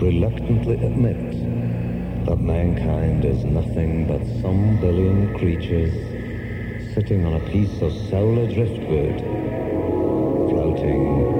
reluctantly admit that mankind is nothing but some billion creatures sitting on a piece of solar driftwood, floating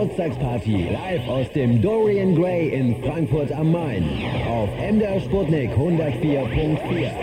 Geburtstagsparty live aus dem Dorian Gray in Frankfurt am Main. Auf MDR Sputnik 104.4.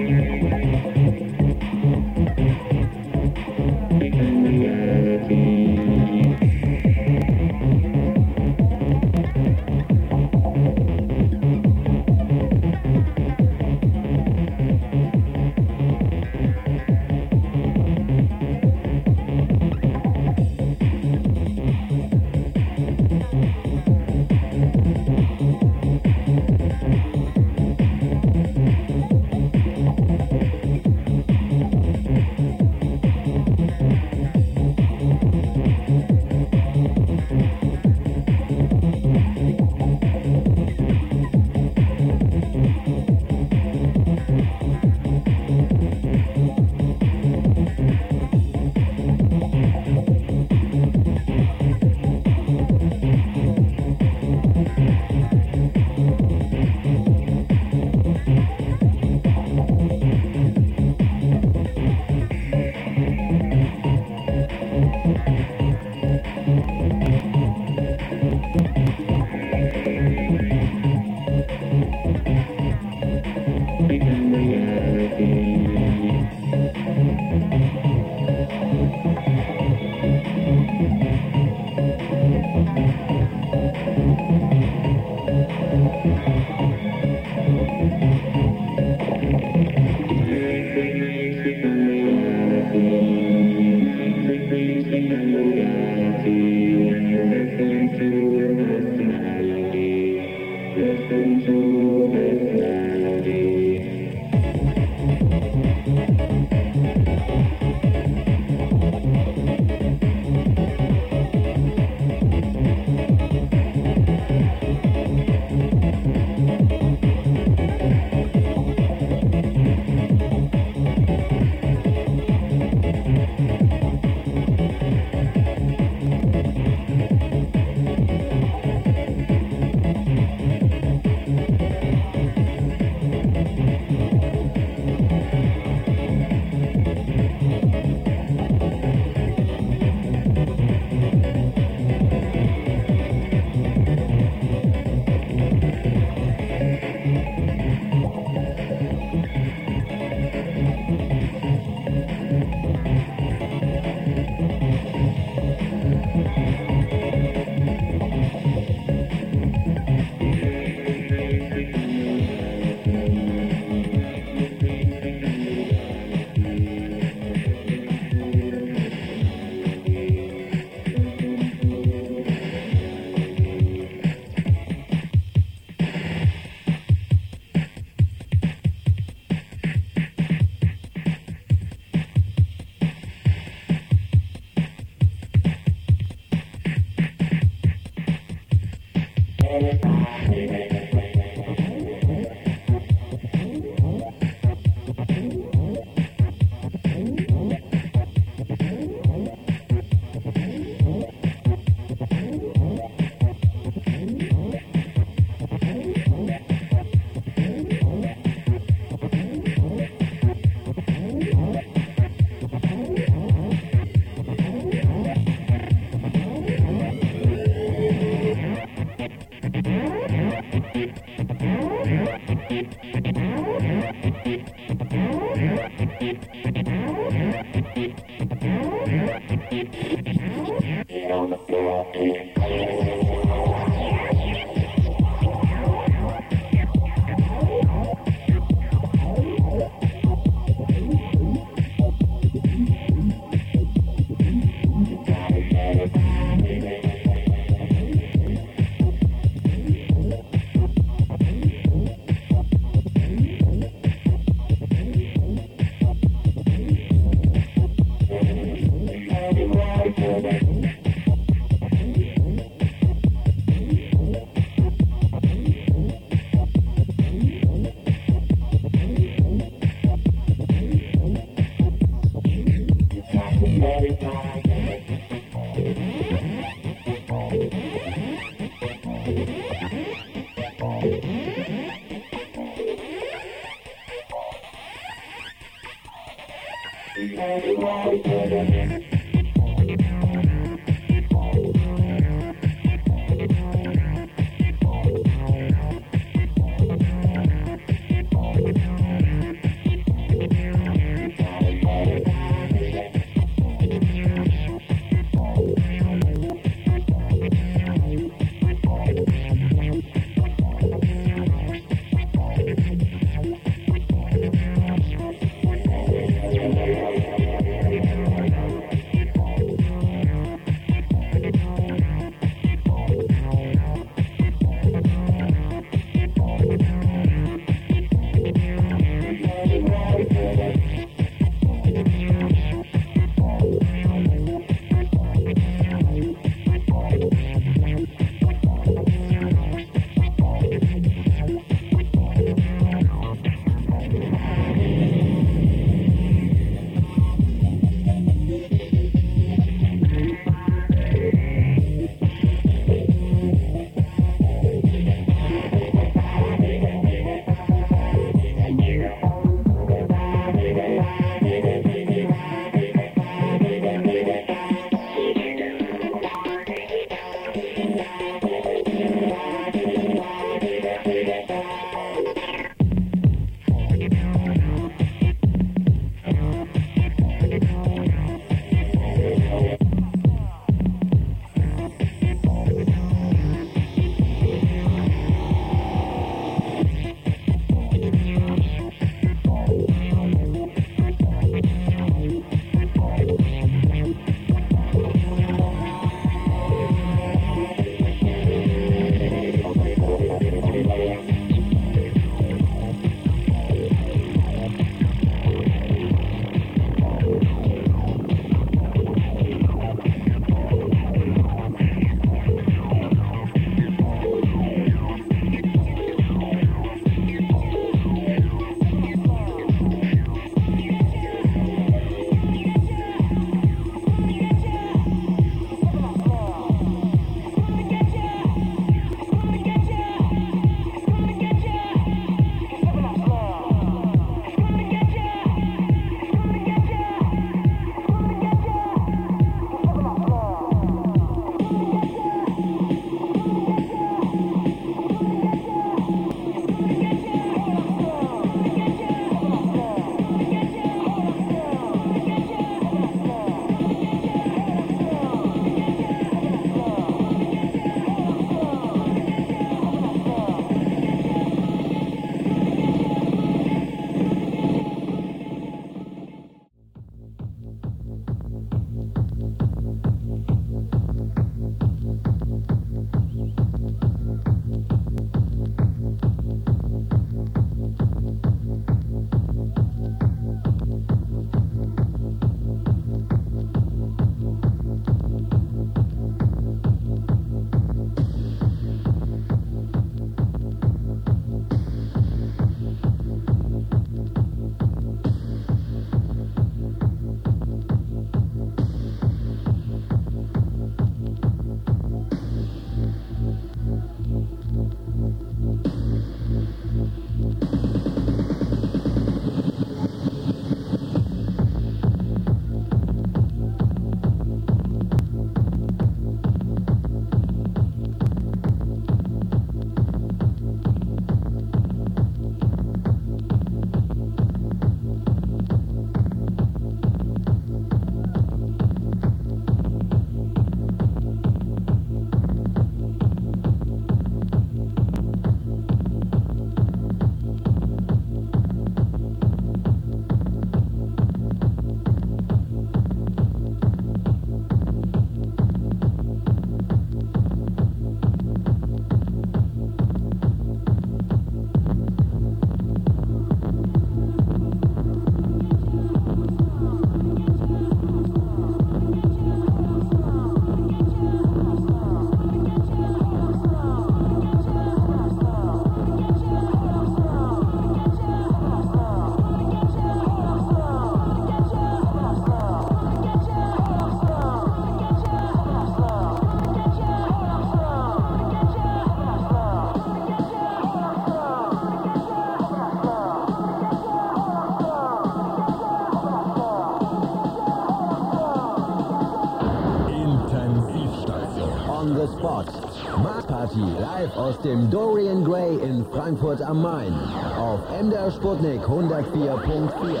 dem Dorian Gray in Frankfurt am Main. Auf MDR Sputnik 104.4.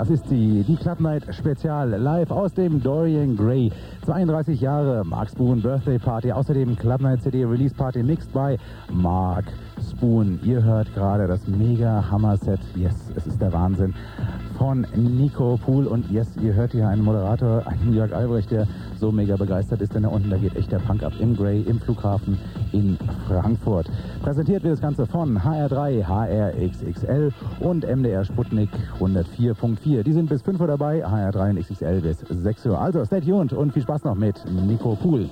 das ist sie, die Club Night Spezial live aus dem Dorian Gray. 32 Jahre Mark Spoon Birthday Party, außerdem Club Night CD Release Party mixed by Mark Spoon. Ihr hört gerade das mega Hammer Set. Yes, es ist der Wahnsinn von Nico Pool und yes, ihr hört hier einen Moderator, einen Jörg Albrecht, der so mega begeistert ist, denn da unten, da geht echt der Punk ab im Grey, im Flughafen in Frankfurt. Präsentiert wird das Ganze von HR3, HRXXL und MDR Sputnik 104.4. Die sind bis 5 Uhr dabei, HR3 und XXL bis 6 Uhr. Also, stay tuned und viel Spaß noch mit Nico Pool.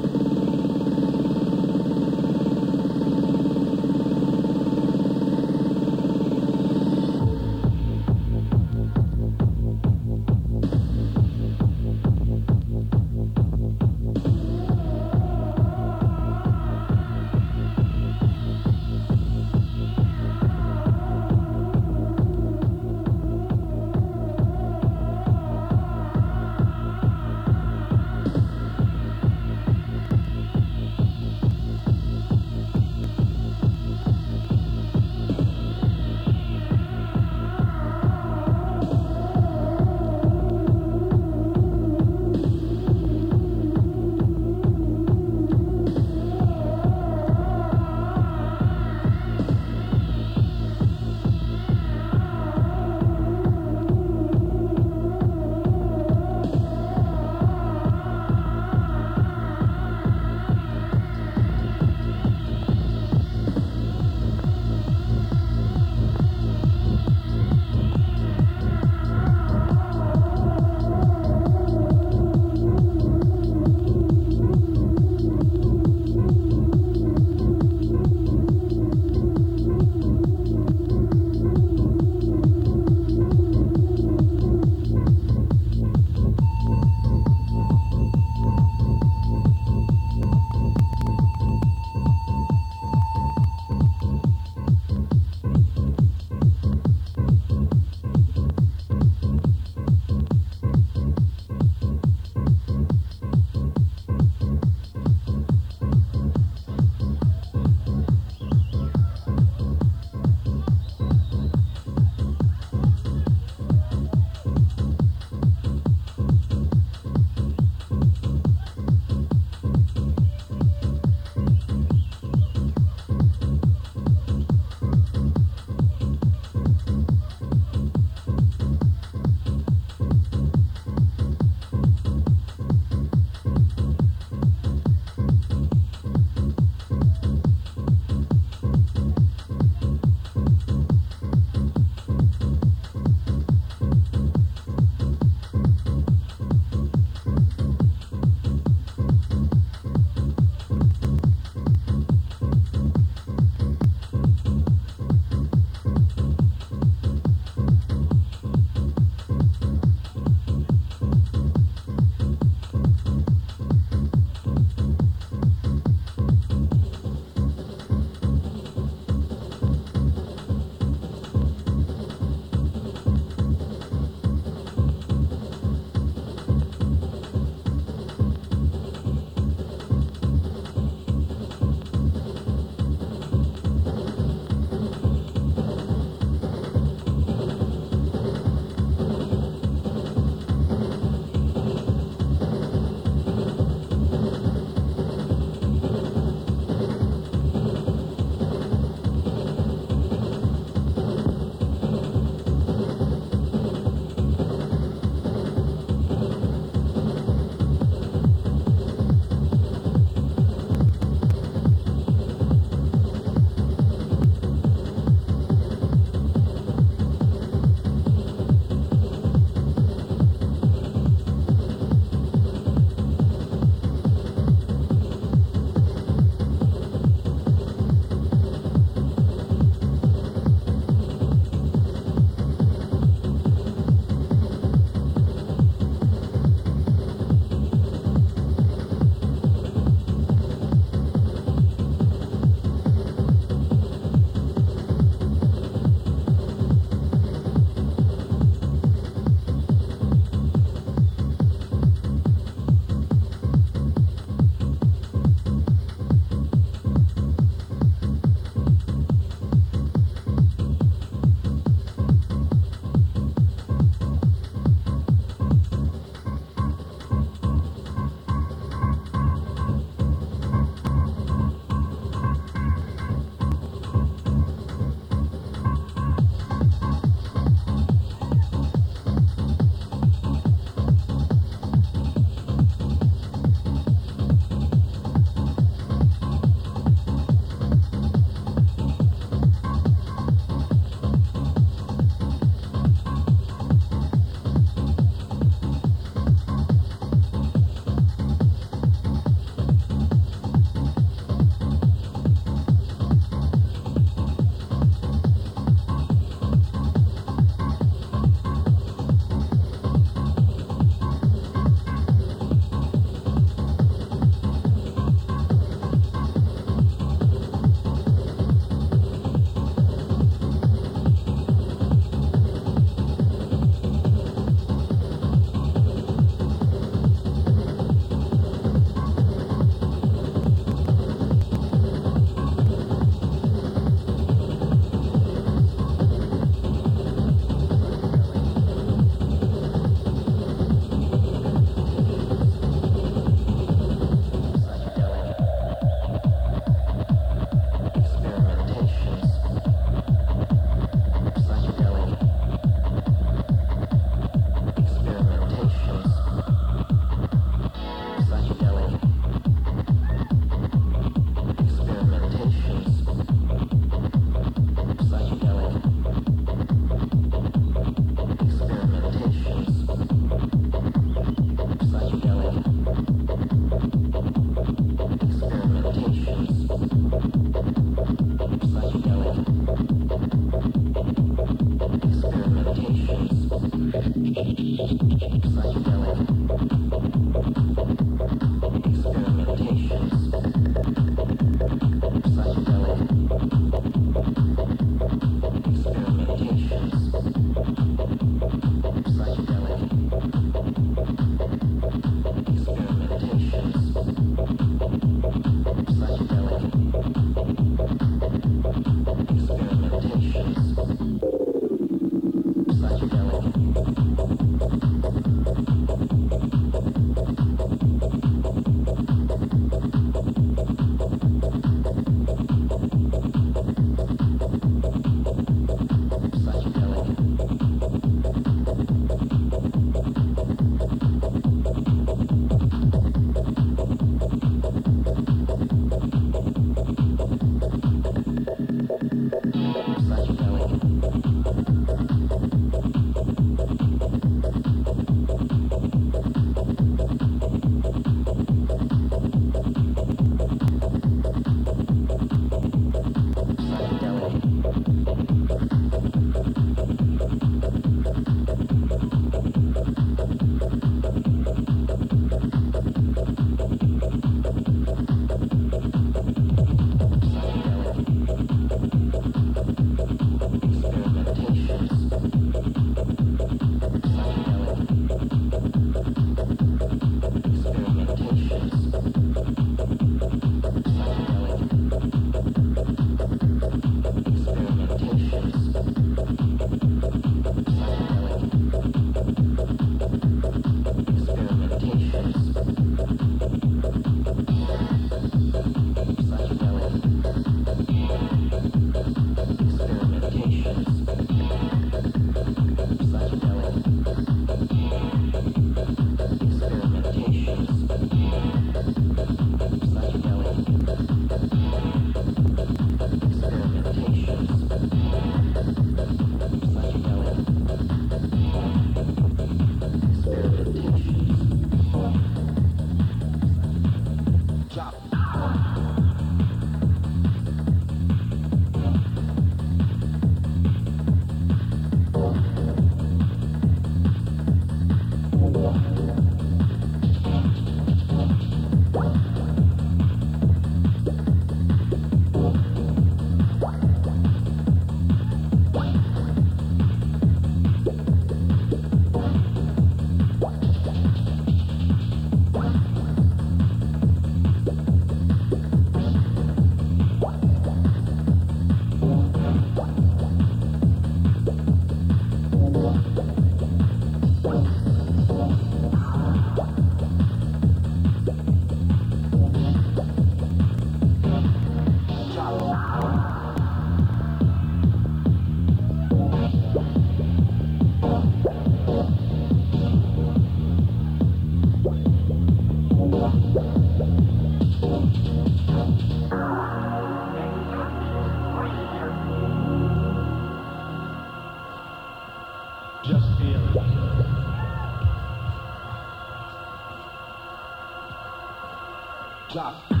Drop.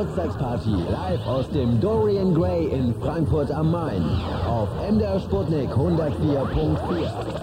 Geburtstagsparty live aus dem Dorian Gray in Frankfurt am Main auf MDR Sputnik 104.4.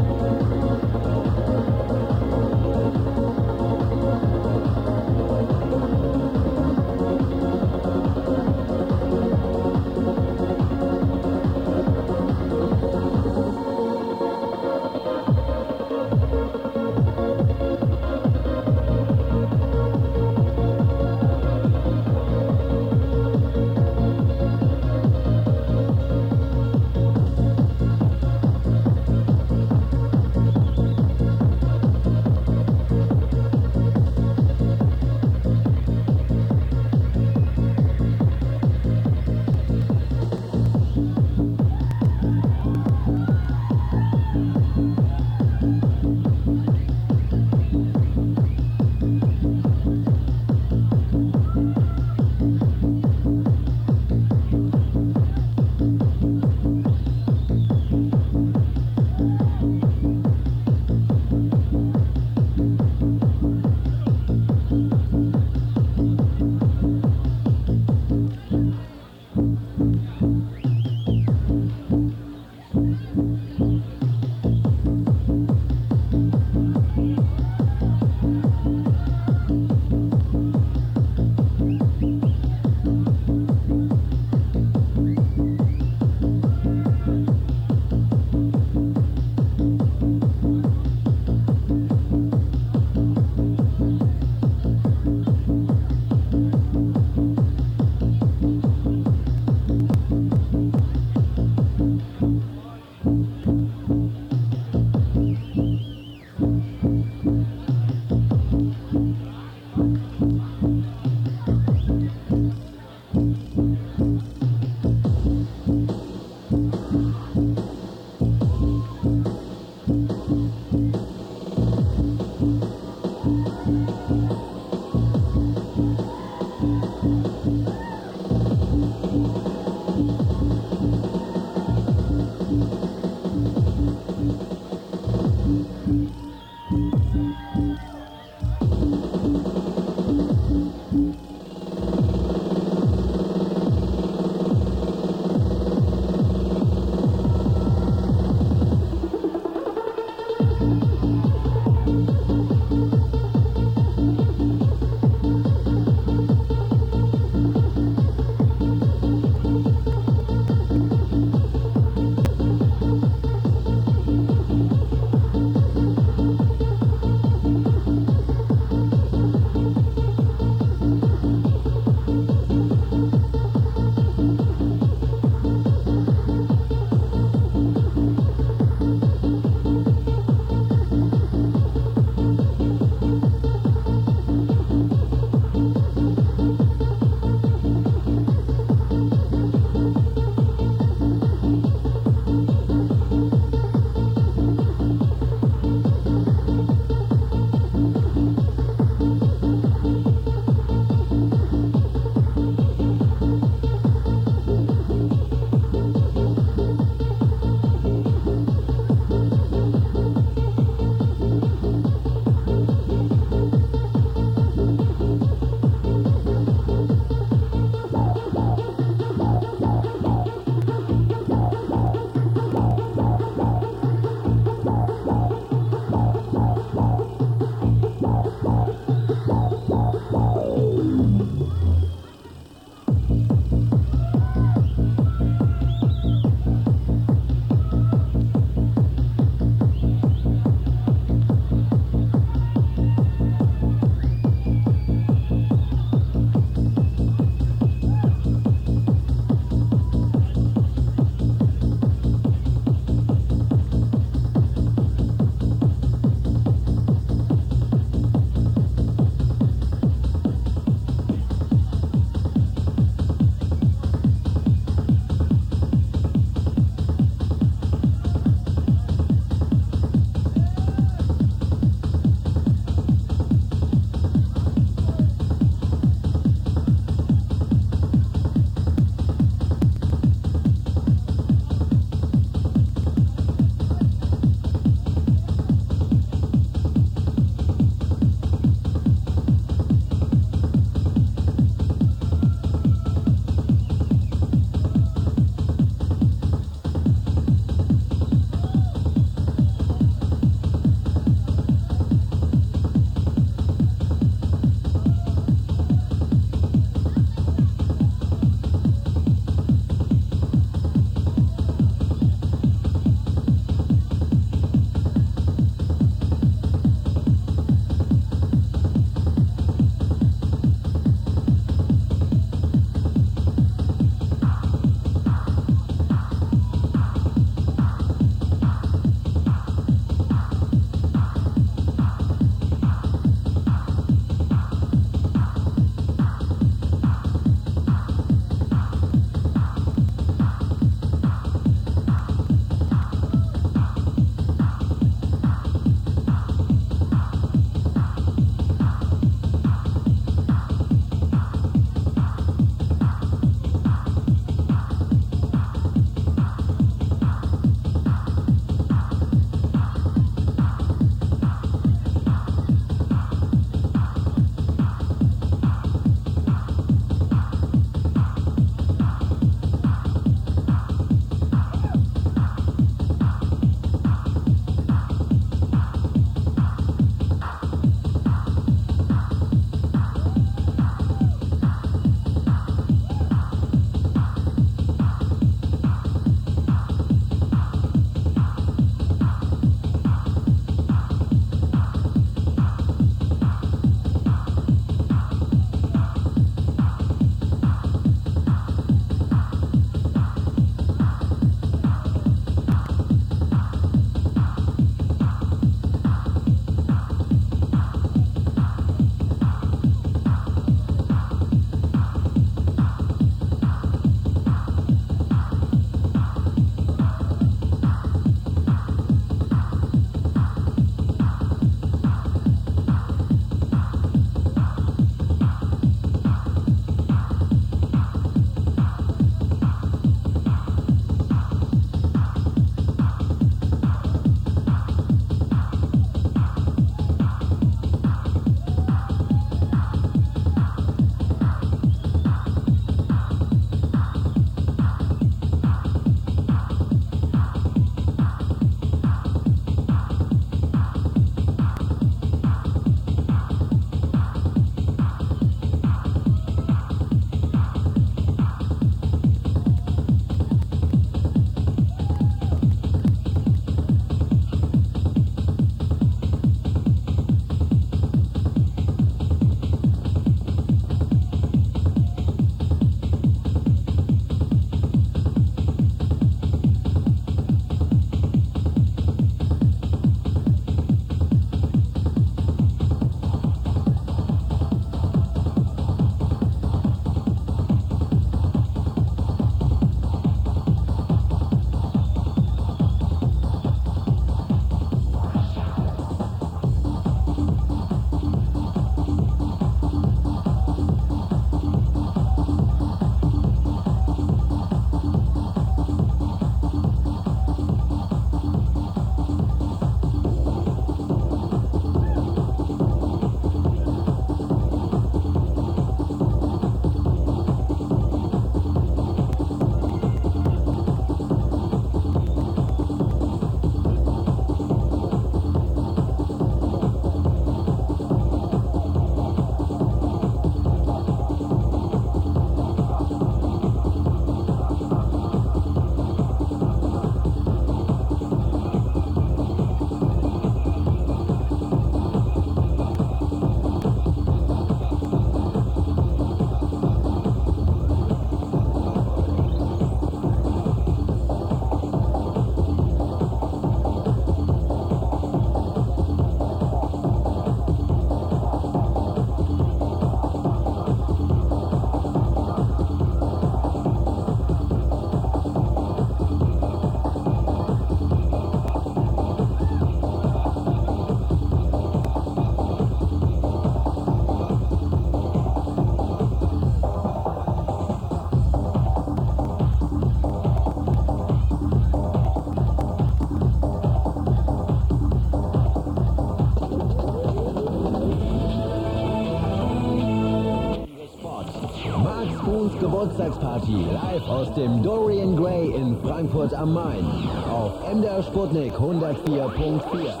live aus dem Dorian Gray in Frankfurt am Main auf MDR Sputnik 104.4.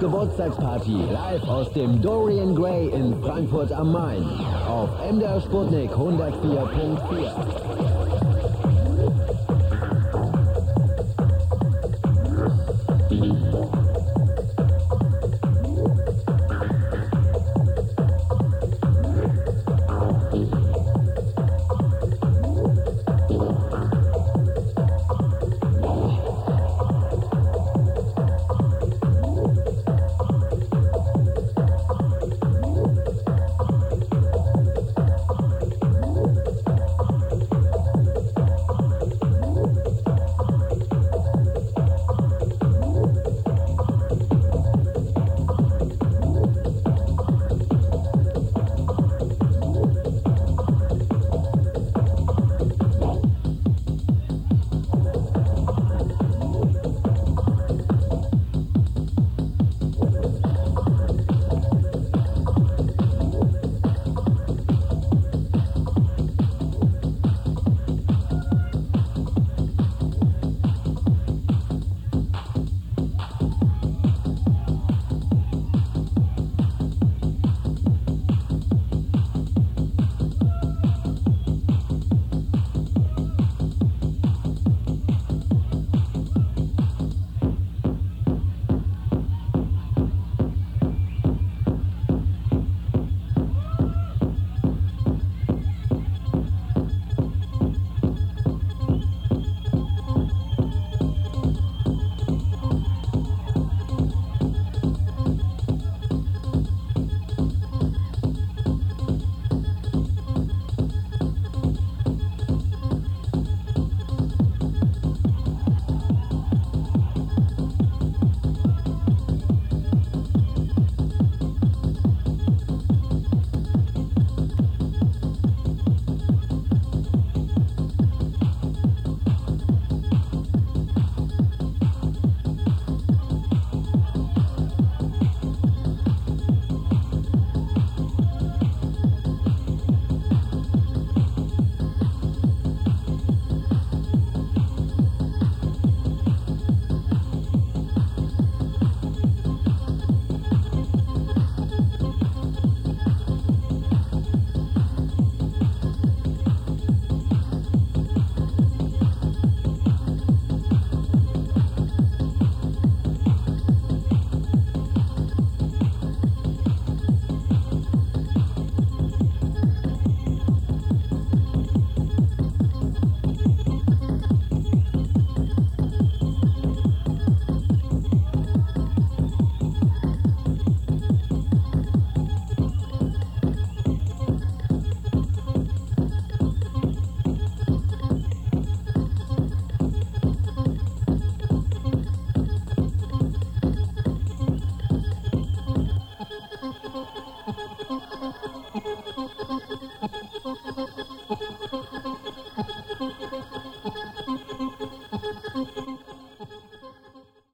Geburtstagsparty live aus dem Dorian Gray in Frankfurt am Main. Auf MDR Sputnik 104.4.